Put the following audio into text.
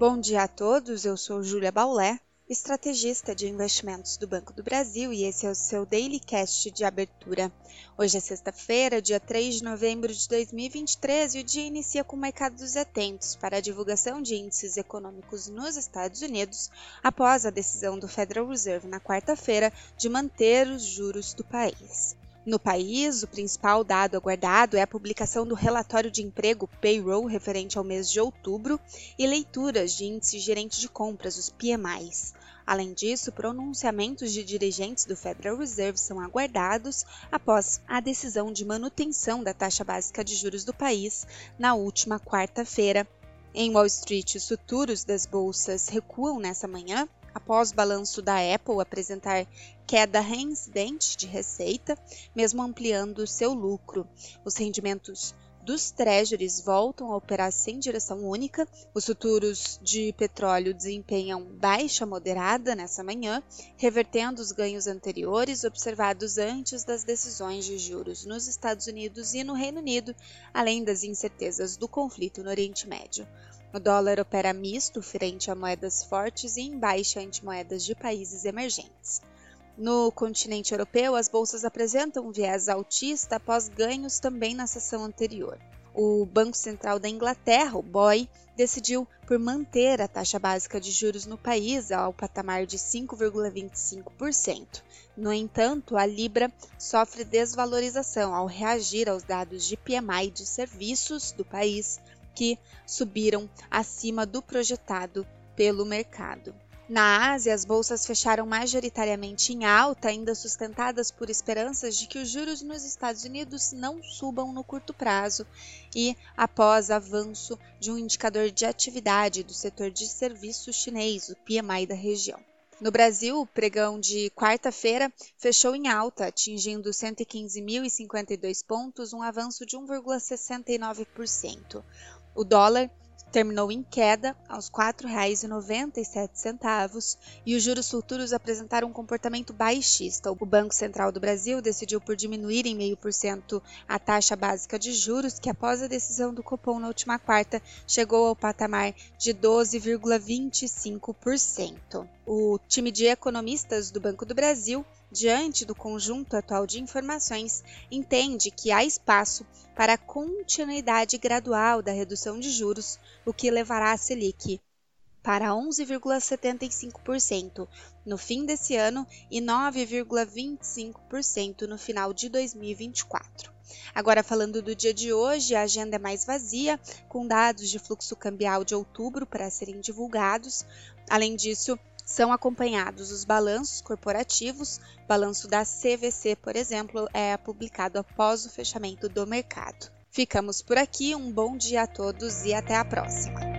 Bom dia a todos, eu sou Júlia Baulé, estrategista de investimentos do Banco do Brasil e esse é o seu Daily Cast de abertura. Hoje é sexta-feira, dia 3 de novembro de 2023 e o dia inicia com mercados atentos para a divulgação de índices econômicos nos Estados Unidos após a decisão do Federal Reserve na quarta-feira de manter os juros do país. No país, o principal dado aguardado é a publicação do relatório de emprego payroll referente ao mês de outubro e leituras de índice gerente de compras, os PMIs. Além disso, pronunciamentos de dirigentes do Federal Reserve são aguardados após a decisão de manutenção da taxa básica de juros do país na última quarta-feira. Em Wall Street, os futuros das bolsas recuam nessa manhã após o balanço da Apple apresentar queda reincidente de receita, mesmo ampliando seu lucro. Os rendimentos dos treasuries voltam a operar sem direção única. Os futuros de petróleo desempenham baixa moderada nessa manhã, revertendo os ganhos anteriores observados antes das decisões de juros nos Estados Unidos e no Reino Unido, além das incertezas do conflito no Oriente Médio. O dólar opera misto frente a moedas fortes e em baixa ante moedas de países emergentes. No continente europeu, as bolsas apresentam um viés altista após ganhos também na sessão anterior. O Banco Central da Inglaterra, o BOE, decidiu por manter a taxa básica de juros no país ao patamar de 5,25%. No entanto, a libra sofre desvalorização ao reagir aos dados de PMI de serviços do país que subiram acima do projetado pelo mercado. Na Ásia, as bolsas fecharam majoritariamente em alta, ainda sustentadas por esperanças de que os juros nos Estados Unidos não subam no curto prazo e após avanço de um indicador de atividade do setor de serviços chinês, o PMI da região. No Brasil, o pregão de quarta-feira fechou em alta, atingindo 115.052 pontos, um avanço de 1,69%. O dólar terminou em queda aos R$ 4,97 e os juros futuros apresentaram um comportamento baixista. O Banco Central do Brasil decidiu por diminuir em 0,5% a taxa básica de juros, que após a decisão do Copom na última quarta chegou ao patamar de 12,25%. O time de economistas do Banco do Brasil diante do conjunto atual de informações, entende que há espaço para continuidade gradual da redução de juros, o que levará a Selic para 11,75% no fim desse ano e 9,25% no final de 2024. Agora, falando do dia de hoje, a agenda é mais vazia, com dados de fluxo cambial de outubro para serem divulgados. Além disso, são acompanhados os balanços corporativos. Balanço da CVC, por exemplo, é publicado após o fechamento do mercado. Ficamos por aqui, um bom dia a todos e até a próxima!